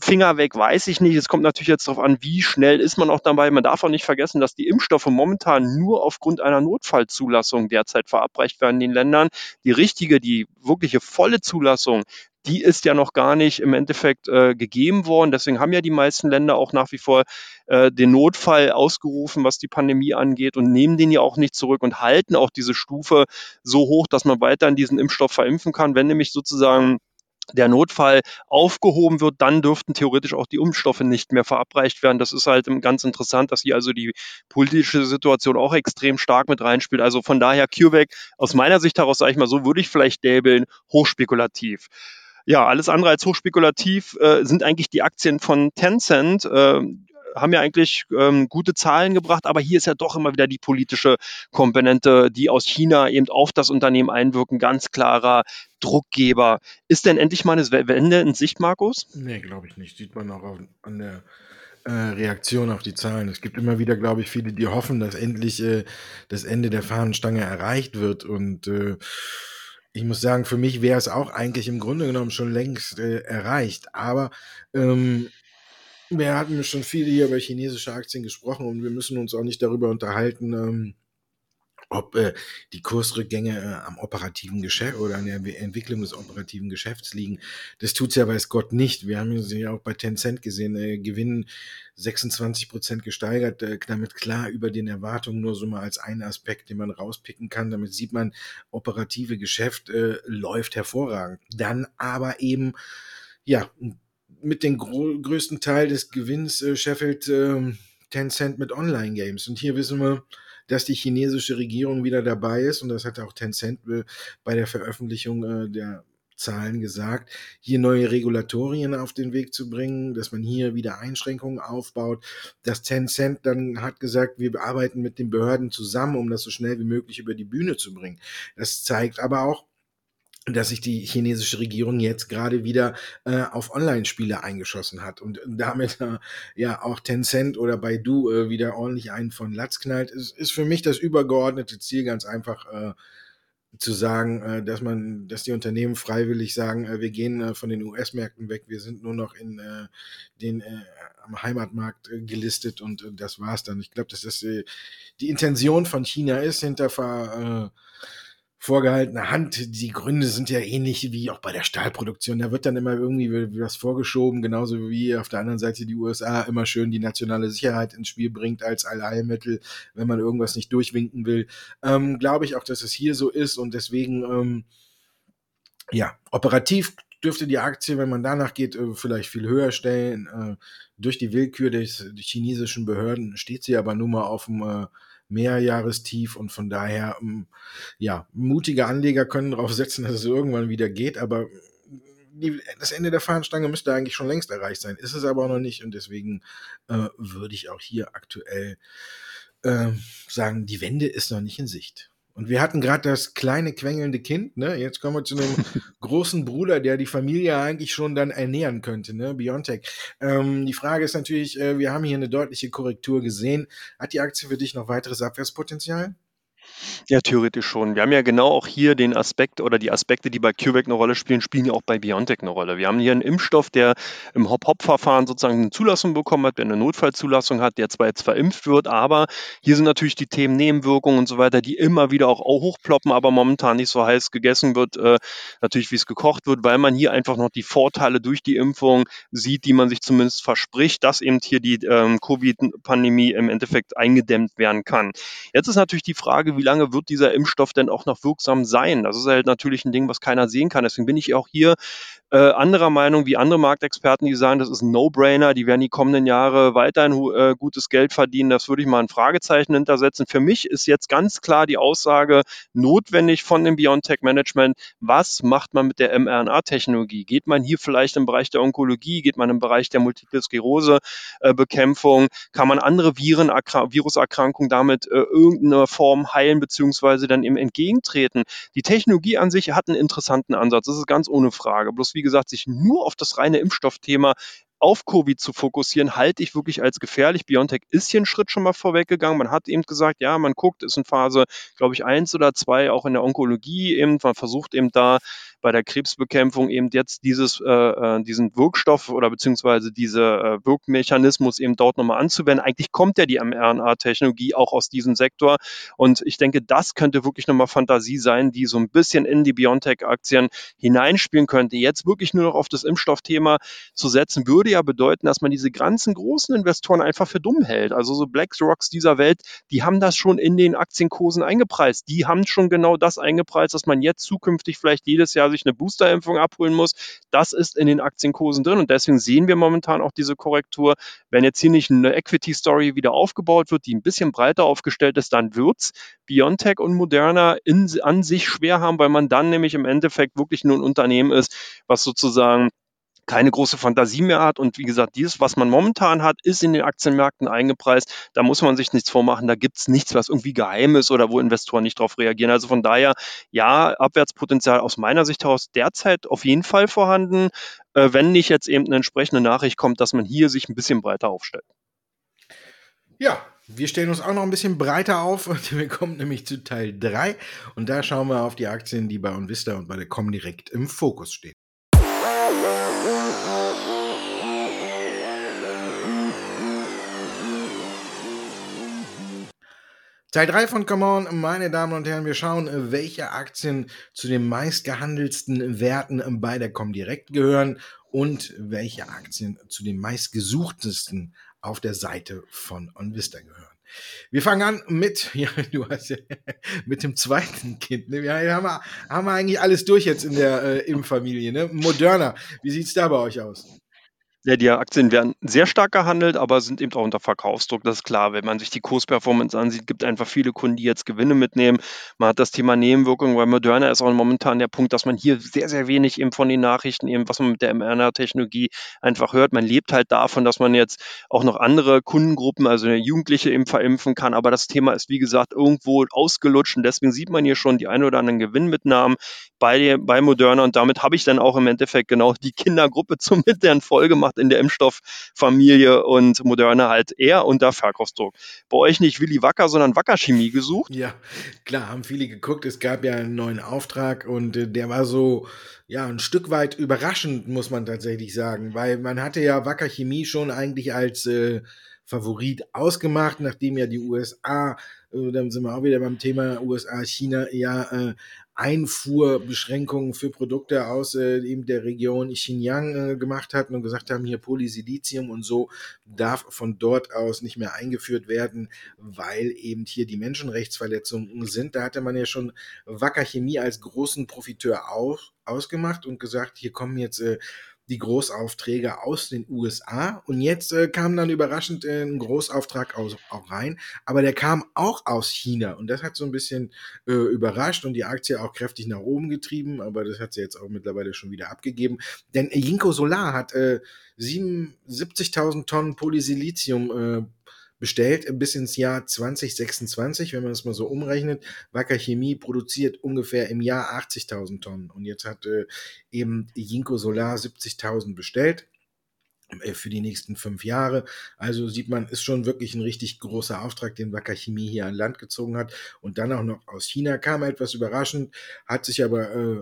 Finger weg weiß ich nicht. Es kommt natürlich jetzt darauf an, wie schnell ist man auch dabei. Man darf auch nicht vergessen, dass die Impfstoffe momentan nur aufgrund einer Notfallzulassung derzeit verabreicht werden in den Ländern. Die richtige, die wirkliche volle Zulassung, die ist ja noch gar nicht im Endeffekt äh, gegeben worden. Deswegen haben ja die meisten Länder auch nach wie vor äh, den Notfall ausgerufen, was die Pandemie angeht und nehmen den ja auch nicht zurück und halten auch diese Stufe so hoch, dass man weiterhin diesen Impfstoff verimpfen kann. Wenn nämlich sozusagen der Notfall aufgehoben wird, dann dürften theoretisch auch die Impfstoffe nicht mehr verabreicht werden. Das ist halt ganz interessant, dass hier also die politische Situation auch extrem stark mit reinspielt. Also von daher CureVac aus meiner Sicht heraus, sage ich mal so, würde ich vielleicht däbeln, hochspekulativ. Ja, alles andere als hochspekulativ äh, sind eigentlich die Aktien von Tencent. Äh, haben ja eigentlich ähm, gute Zahlen gebracht, aber hier ist ja doch immer wieder die politische Komponente, die aus China eben auf das Unternehmen einwirken, ganz klarer Druckgeber. Ist denn endlich mal eine Wende in Sicht, Markus? Nee, glaube ich nicht. Sieht man auch an der äh, Reaktion auf die Zahlen. Es gibt immer wieder, glaube ich, viele, die hoffen, dass endlich äh, das Ende der Fahnenstange erreicht wird und äh, ich muss sagen, für mich wäre es auch eigentlich im Grunde genommen schon längst äh, erreicht. Aber ähm, wir hatten schon viele hier über chinesische Aktien gesprochen und wir müssen uns auch nicht darüber unterhalten, ähm, ob äh, die Kursrückgänge äh, am operativen Geschäft oder an der Entwicklung des operativen Geschäfts liegen. Das tut's ja weiß Gott nicht. Wir haben ja auch bei Tencent gesehen, äh, Gewinn 26 Prozent gesteigert, äh, damit klar über den Erwartungen nur so mal als einen Aspekt, den man rauspicken kann. Damit sieht man, operative Geschäft äh, läuft hervorragend. Dann aber eben, ja, mit dem größten Teil des Gewinns äh, scheffelt äh, Tencent mit Online-Games. Und hier wissen wir, dass die chinesische Regierung wieder dabei ist, und das hat auch Tencent äh, bei der Veröffentlichung äh, der Zahlen gesagt, hier neue Regulatorien auf den Weg zu bringen, dass man hier wieder Einschränkungen aufbaut. Das Tencent dann hat gesagt, wir arbeiten mit den Behörden zusammen, um das so schnell wie möglich über die Bühne zu bringen. Das zeigt aber auch, dass sich die chinesische Regierung jetzt gerade wieder äh, auf Online-Spiele eingeschossen hat und damit äh, ja auch Tencent oder Baidu äh, wieder ordentlich einen von Latz knallt, ist, ist für mich das übergeordnete Ziel ganz einfach äh, zu sagen, äh, dass man, dass die Unternehmen freiwillig sagen, äh, wir gehen äh, von den US-Märkten weg, wir sind nur noch in äh, den äh, am Heimatmarkt äh, gelistet und das war's dann. Ich glaube, dass das äh, die Intention von China ist, hinter äh, vorgehaltener Hand. Die Gründe sind ja ähnlich wie auch bei der Stahlproduktion. Da wird dann immer irgendwie was vorgeschoben, genauso wie auf der anderen Seite die USA immer schön die nationale Sicherheit ins Spiel bringt als Allheilmittel, wenn man irgendwas nicht durchwinken will. Ähm, Glaube ich auch, dass es hier so ist und deswegen, ähm, ja, operativ dürfte die Aktie, wenn man danach geht, äh, vielleicht viel höher stellen. Äh, durch die Willkür des, chinesischen Behörden steht sie aber nun mal auf dem äh, Mehrjahrestief und von daher, ähm, ja, mutige Anleger können darauf setzen, dass es irgendwann wieder geht, aber die, das Ende der Fahnenstange müsste eigentlich schon längst erreicht sein, ist es aber noch nicht und deswegen äh, würde ich auch hier aktuell äh, sagen, die Wende ist noch nicht in Sicht. Und wir hatten gerade das kleine quengelnde Kind, ne? Jetzt kommen wir zu einem großen Bruder, der die Familie eigentlich schon dann ernähren könnte, ne? Biontech. Ähm, die Frage ist natürlich, äh, wir haben hier eine deutliche Korrektur gesehen. Hat die Aktie für dich noch weiteres Abwärtspotenzial? Ja, theoretisch schon. Wir haben ja genau auch hier den Aspekt oder die Aspekte, die bei CureVac eine Rolle spielen, spielen ja auch bei BioNTech eine Rolle. Wir haben hier einen Impfstoff, der im Hop-Hop-Verfahren sozusagen eine Zulassung bekommen hat, der eine Notfallzulassung hat, der zwar jetzt verimpft wird, aber hier sind natürlich die Themen Nebenwirkungen und so weiter, die immer wieder auch hochploppen, aber momentan nicht so heiß gegessen wird, äh, natürlich wie es gekocht wird, weil man hier einfach noch die Vorteile durch die Impfung sieht, die man sich zumindest verspricht, dass eben hier die ähm, Covid-Pandemie im Endeffekt eingedämmt werden kann. Jetzt ist natürlich die Frage, wie lange wird dieser Impfstoff denn auch noch wirksam sein? Das ist halt natürlich ein Ding, was keiner sehen kann. Deswegen bin ich auch hier äh, anderer Meinung wie andere Marktexperten, die sagen, das ist ein No-Brainer, die werden die kommenden Jahre weiterhin äh, gutes Geld verdienen. Das würde ich mal ein Fragezeichen hintersetzen. Für mich ist jetzt ganz klar die Aussage notwendig von dem BioNTech-Management, was macht man mit der mRNA-Technologie? Geht man hier vielleicht im Bereich der Onkologie, geht man im Bereich der Multiple Sklerose-Bekämpfung? Äh, Kann man andere Viren, Viruserkrankungen damit äh, irgendeiner Form heilen, beziehungsweise dann eben entgegentreten? Die Technologie an sich hat einen interessanten Ansatz, das ist ganz ohne Frage. Bloß wie gesagt, sich nur auf das reine Impfstoffthema auf Covid zu fokussieren, halte ich wirklich als gefährlich. BioNTech ist hier einen Schritt schon mal vorweggegangen. Man hat eben gesagt, ja, man guckt, ist in Phase, glaube ich, eins oder zwei, auch in der Onkologie eben. Man versucht eben da bei der Krebsbekämpfung eben jetzt dieses, äh, äh, diesen Wirkstoff oder beziehungsweise diese äh, Wirkmechanismus eben dort nochmal anzuwenden. Eigentlich kommt ja die mRNA-Technologie auch aus diesem Sektor und ich denke, das könnte wirklich nochmal Fantasie sein, die so ein bisschen in die BioNTech-Aktien hineinspielen könnte. Jetzt wirklich nur noch auf das Impfstoffthema zu setzen, würde ja bedeuten, dass man diese ganzen großen Investoren einfach für dumm hält. Also so BlackRocks dieser Welt, die haben das schon in den Aktienkursen eingepreist. Die haben schon genau das eingepreist, dass man jetzt zukünftig vielleicht jedes Jahr sich eine Boosterimpfung abholen muss. Das ist in den Aktienkursen drin und deswegen sehen wir momentan auch diese Korrektur. Wenn jetzt hier nicht eine Equity-Story wieder aufgebaut wird, die ein bisschen breiter aufgestellt ist, dann wird's BioNTech und Moderna in, an sich schwer haben, weil man dann nämlich im Endeffekt wirklich nur ein Unternehmen ist, was sozusagen keine große Fantasie mehr hat. Und wie gesagt, dieses, was man momentan hat, ist in den Aktienmärkten eingepreist. Da muss man sich nichts vormachen. Da gibt es nichts, was irgendwie geheim ist oder wo Investoren nicht darauf reagieren. Also von daher, ja, Abwärtspotenzial aus meiner Sicht heraus derzeit auf jeden Fall vorhanden, äh, wenn nicht jetzt eben eine entsprechende Nachricht kommt, dass man hier sich ein bisschen breiter aufstellt. Ja, wir stellen uns auch noch ein bisschen breiter auf und wir kommen nämlich zu Teil 3 und da schauen wir auf die Aktien, die bei Onvista und bei der Comdirect im Fokus stehen. Teil 3 von Come On, meine Damen und Herren, wir schauen, welche Aktien zu den meistgehandelsten Werten bei der Comdirect gehören und welche Aktien zu den meistgesuchtesten auf der Seite von OnVista gehören. Wir fangen an mit, ja, du hast ja, mit dem zweiten Kind. Ne? Wir haben, haben wir eigentlich alles durch jetzt in der äh, Impffamilie. Ne? Moderner, wie sieht's da bei euch aus? Ja, die Aktien werden sehr stark gehandelt, aber sind eben auch unter Verkaufsdruck. Das ist klar. Wenn man sich die Kursperformance ansieht, gibt einfach viele Kunden, die jetzt Gewinne mitnehmen. Man hat das Thema Nebenwirkungen. Bei Moderna ist auch momentan der Punkt, dass man hier sehr, sehr wenig eben von den Nachrichten, eben was man mit der mRNA-Technologie einfach hört. Man lebt halt davon, dass man jetzt auch noch andere Kundengruppen, also Jugendliche eben verimpfen kann. Aber das Thema ist, wie gesagt, irgendwo ausgelutscht. Und deswegen sieht man hier schon die ein oder anderen Gewinnmitnahmen bei, bei Moderna. Und damit habe ich dann auch im Endeffekt genau die Kindergruppe zum mit deren Folge gemacht gemacht in der Impfstofffamilie und Moderna halt eher unter Verkaufsdruck. Bei euch nicht Willi Wacker, sondern Wacker Chemie gesucht? Ja, klar, haben viele geguckt. Es gab ja einen neuen Auftrag und äh, der war so, ja, ein Stück weit überraschend, muss man tatsächlich sagen, weil man hatte ja Wacker Chemie schon eigentlich als äh, Favorit ausgemacht, nachdem ja die USA, äh, dann sind wir auch wieder beim Thema USA, China, ja äh, Einfuhrbeschränkungen für Produkte aus äh, eben der Region Xinjiang äh, gemacht hatten und gesagt haben, hier Polysilizium und so darf von dort aus nicht mehr eingeführt werden, weil eben hier die Menschenrechtsverletzungen sind. Da hatte man ja schon Wacker Chemie als großen Profiteur aus, ausgemacht und gesagt, hier kommen jetzt äh, die Großaufträge aus den USA. Und jetzt äh, kam dann überraschend äh, ein Großauftrag aus, auch rein. Aber der kam auch aus China. Und das hat so ein bisschen äh, überrascht und die Aktie auch kräftig nach oben getrieben. Aber das hat sie jetzt auch mittlerweile schon wieder abgegeben. Denn Jinko Solar hat äh, 77.000 Tonnen Polysilizium äh, bestellt bis ins Jahr 2026, wenn man das mal so umrechnet. Wacker Chemie produziert ungefähr im Jahr 80.000 Tonnen und jetzt hat äh, eben Jinko Solar 70.000 bestellt äh, für die nächsten fünf Jahre. Also sieht man, ist schon wirklich ein richtig großer Auftrag, den Wacker Chemie hier an Land gezogen hat. Und dann auch noch aus China kam etwas überraschend, hat sich aber äh,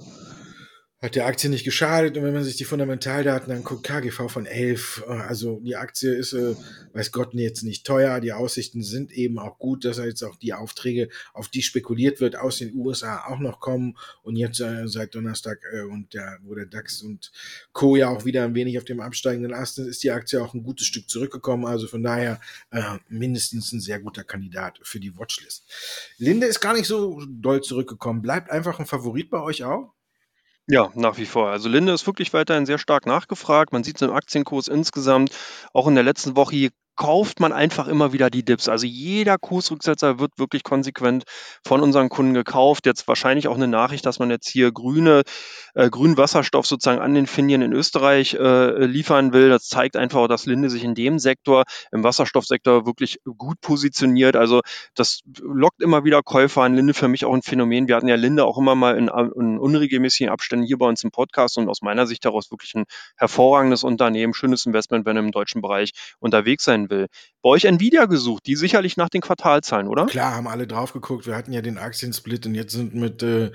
hat der Aktie nicht geschadet. Und wenn man sich die Fundamentaldaten anguckt, KGV von 11, äh, also die Aktie ist, äh, weiß Gott, jetzt nicht teuer. Die Aussichten sind eben auch gut, dass jetzt auch die Aufträge, auf die spekuliert wird, aus den USA auch noch kommen. Und jetzt äh, seit Donnerstag äh, und der, wo der DAX und Co. ja auch wieder ein wenig auf dem absteigenden Ast ist, ist die Aktie auch ein gutes Stück zurückgekommen. Also von daher äh, mindestens ein sehr guter Kandidat für die Watchlist. Linde ist gar nicht so doll zurückgekommen. Bleibt einfach ein Favorit bei euch auch? Ja, nach wie vor. Also Linde ist wirklich weiterhin sehr stark nachgefragt. Man sieht es im Aktienkurs insgesamt. Auch in der letzten Woche kauft man einfach immer wieder die Dips. Also jeder Kursrücksetzer wird wirklich konsequent von unseren Kunden gekauft. Jetzt wahrscheinlich auch eine Nachricht, dass man jetzt hier grüne, äh, grünen Wasserstoff sozusagen an den Finien in Österreich äh, liefern will. Das zeigt einfach, dass Linde sich in dem Sektor, im Wasserstoffsektor wirklich gut positioniert. Also das lockt immer wieder Käufer an. Linde für mich auch ein Phänomen. Wir hatten ja Linde auch immer mal in, in unregelmäßigen Abständen hier bei uns im Podcast und aus meiner Sicht daraus wirklich ein hervorragendes Unternehmen, schönes Investment, wenn im deutschen Bereich unterwegs sein will. Bei euch Nvidia gesucht, die sicherlich nach den Quartalzahlen, oder? Klar, haben alle drauf geguckt. Wir hatten ja den Aktiensplit und jetzt sind mit äh,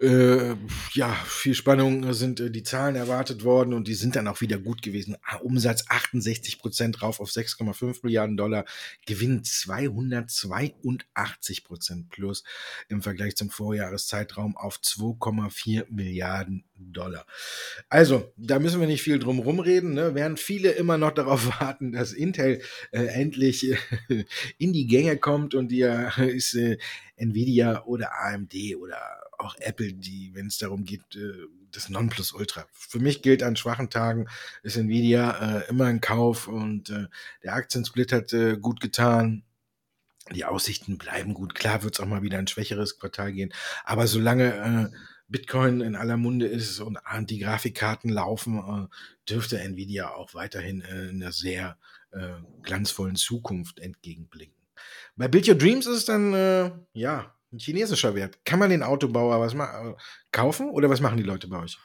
äh, ja, viel Spannung sind äh, die Zahlen erwartet worden und die sind dann auch wieder gut gewesen. Ah, Umsatz 68 Prozent rauf auf 6,5 Milliarden Dollar, Gewinn 282 Prozent plus im Vergleich zum Vorjahreszeitraum auf 2,4 Milliarden Dollar. Also, da müssen wir nicht viel drum rumreden, ne? während viele immer noch darauf warten, dass Intel äh, endlich äh, in die Gänge kommt und ist äh, Nvidia oder AMD oder auch Apple, die, wenn es darum geht, äh, das Nonplusultra. Für mich gilt an schwachen Tagen ist Nvidia äh, immer ein Kauf und äh, der Aktiensplit hat äh, gut getan. Die Aussichten bleiben gut. Klar wird es auch mal wieder ein schwächeres Quartal gehen, aber solange äh, Bitcoin in aller Munde ist und die Grafikkarten laufen, äh, dürfte Nvidia auch weiterhin äh, in einer sehr äh, glanzvollen Zukunft entgegenblicken. Bei Build Your Dreams ist es dann, äh, ja, ein chinesischer Wert. Kann man den Autobauer was kaufen oder was machen die Leute bei euch?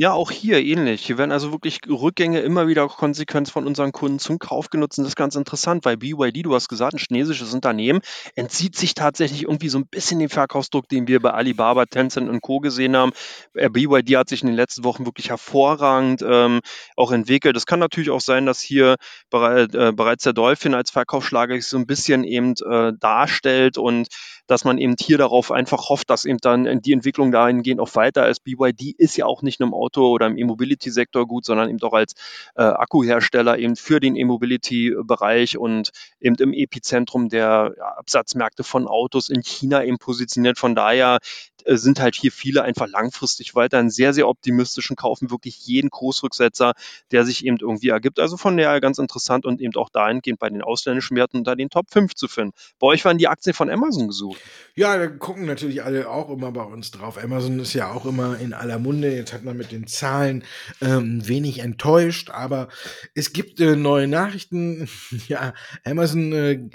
Ja, auch hier ähnlich. Hier werden also wirklich Rückgänge immer wieder konsequent von unseren Kunden zum Kauf genutzt. Und das ist ganz interessant, weil BYD, du hast gesagt, ein chinesisches Unternehmen, entzieht sich tatsächlich irgendwie so ein bisschen dem Verkaufsdruck, den wir bei Alibaba, Tencent und Co. gesehen haben. Äh, BYD hat sich in den letzten Wochen wirklich hervorragend ähm, auch entwickelt. Es kann natürlich auch sein, dass hier bereit, äh, bereits der Dolphin als Verkaufsschlager sich so ein bisschen eben äh, darstellt und dass man eben hier darauf einfach hofft, dass eben dann die Entwicklung dahingehend auch weiter ist. BYD ist ja auch nicht nur im Auto- oder im E-Mobility-Sektor gut, sondern eben doch als äh, Akkuhersteller eben für den E-Mobility-Bereich und eben im Epizentrum der ja, Absatzmärkte von Autos in China eben positioniert. Von daher äh, sind halt hier viele einfach langfristig weiter einen sehr, sehr optimistischen kaufen wirklich jeden Kursrücksetzer, der sich eben irgendwie ergibt. Also von daher ganz interessant und eben auch dahingehend bei den ausländischen Werten unter den Top 5 zu finden. Bei euch waren die Aktien von Amazon gesucht. Ja, da gucken natürlich alle auch immer bei uns drauf. Amazon ist ja auch immer in aller Munde. Jetzt hat man mit den Zahlen ähm, wenig enttäuscht, aber es gibt äh, neue Nachrichten. ja, Amazon äh,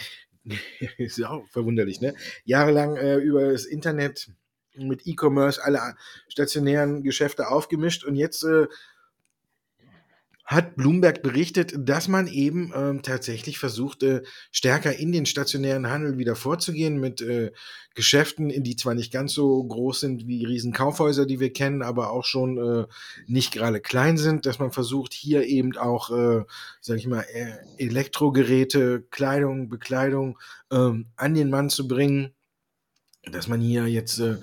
ist ja auch verwunderlich, ne? Jahrelang äh, über das Internet mit E-Commerce alle stationären Geschäfte aufgemischt und jetzt äh, hat Bloomberg berichtet, dass man eben ähm, tatsächlich versucht, äh, stärker in den stationären Handel wieder vorzugehen mit äh, Geschäften, die zwar nicht ganz so groß sind wie Riesenkaufhäuser, die wir kennen, aber auch schon äh, nicht gerade klein sind, dass man versucht, hier eben auch, äh, sag ich mal, äh, Elektrogeräte, Kleidung, Bekleidung ähm, an den Mann zu bringen dass man hier jetzt äh,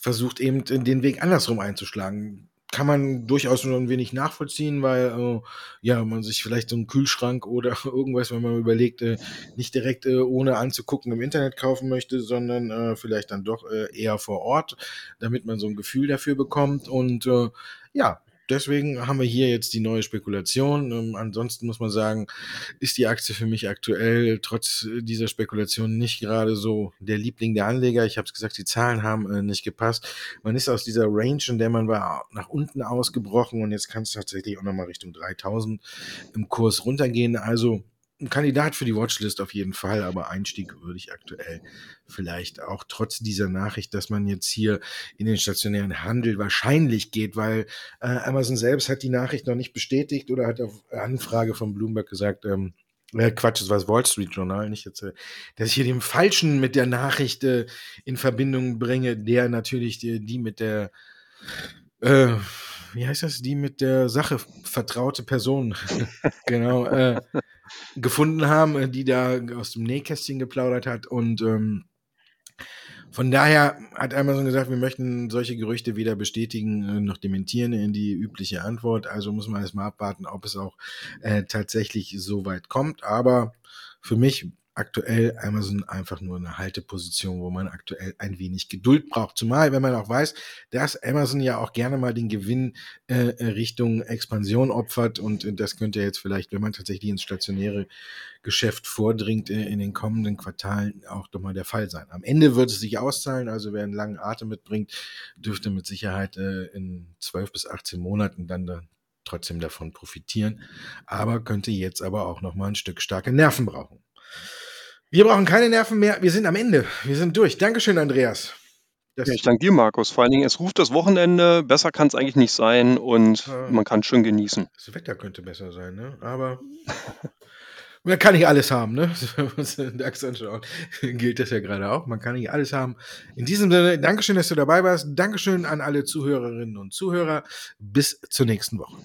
versucht, eben den Weg andersrum einzuschlagen. Kann man durchaus nur ein wenig nachvollziehen, weil äh, ja man sich vielleicht so einen Kühlschrank oder irgendwas, wenn man überlegt, äh, nicht direkt äh, ohne anzugucken im Internet kaufen möchte, sondern äh, vielleicht dann doch äh, eher vor Ort, damit man so ein Gefühl dafür bekommt. Und äh, ja, deswegen haben wir hier jetzt die neue Spekulation. Ähm, ansonsten muss man sagen, ist die Aktie für mich aktuell trotz dieser Spekulation nicht gerade so der Liebling der Anleger. Ich habe es gesagt, die Zahlen haben äh, nicht gepasst. Man ist aus dieser Range, in der man war, nach unten ausgebrochen und jetzt kann es tatsächlich auch nochmal Richtung 3000 im Kurs runtergehen. Also ein Kandidat für die Watchlist auf jeden Fall, aber Einstieg würde ich aktuell vielleicht auch trotz dieser Nachricht, dass man jetzt hier in den stationären Handel wahrscheinlich geht, weil äh, Amazon selbst hat die Nachricht noch nicht bestätigt oder hat auf Anfrage von Bloomberg gesagt, ähm, äh, Quatsch, das war das Wall Street Journal, nicht jetzt, äh, dass ich hier den Falschen mit der Nachricht äh, in Verbindung bringe, der natürlich die, die mit der äh, wie heißt das, die mit der Sache vertraute Person, genau, äh, gefunden haben, äh, die da aus dem Nähkästchen geplaudert hat. Und ähm, von daher hat Amazon gesagt, wir möchten solche Gerüchte weder bestätigen äh, noch dementieren in die übliche Antwort. Also muss man erstmal abwarten, ob es auch äh, tatsächlich so weit kommt. Aber für mich aktuell Amazon einfach nur eine Halteposition, wo man aktuell ein wenig Geduld braucht. Zumal, wenn man auch weiß, dass Amazon ja auch gerne mal den Gewinn äh, Richtung Expansion opfert und das könnte jetzt vielleicht, wenn man tatsächlich ins stationäre Geschäft vordringt, in, in den kommenden Quartalen auch doch mal der Fall sein. Am Ende wird es sich auszahlen, also wer einen langen Atem mitbringt, dürfte mit Sicherheit äh, in 12 bis 18 Monaten dann da trotzdem davon profitieren, aber könnte jetzt aber auch noch mal ein Stück starke Nerven brauchen. Wir brauchen keine Nerven mehr. Wir sind am Ende. Wir sind durch. Dankeschön, Andreas. Ja, ich danke dir, Markus. Vor allen Dingen, es ruft das Wochenende. Besser kann es eigentlich nicht sein und ja. man kann schön genießen. Das Wetter könnte besser sein, ne? Aber man kann nicht alles haben, ne? Wenn wir uns den DAX anschauen, gilt das ja gerade auch. Man kann nicht alles haben. In diesem Sinne, Dankeschön, dass du dabei warst. Dankeschön an alle Zuhörerinnen und Zuhörer. Bis zur nächsten Woche.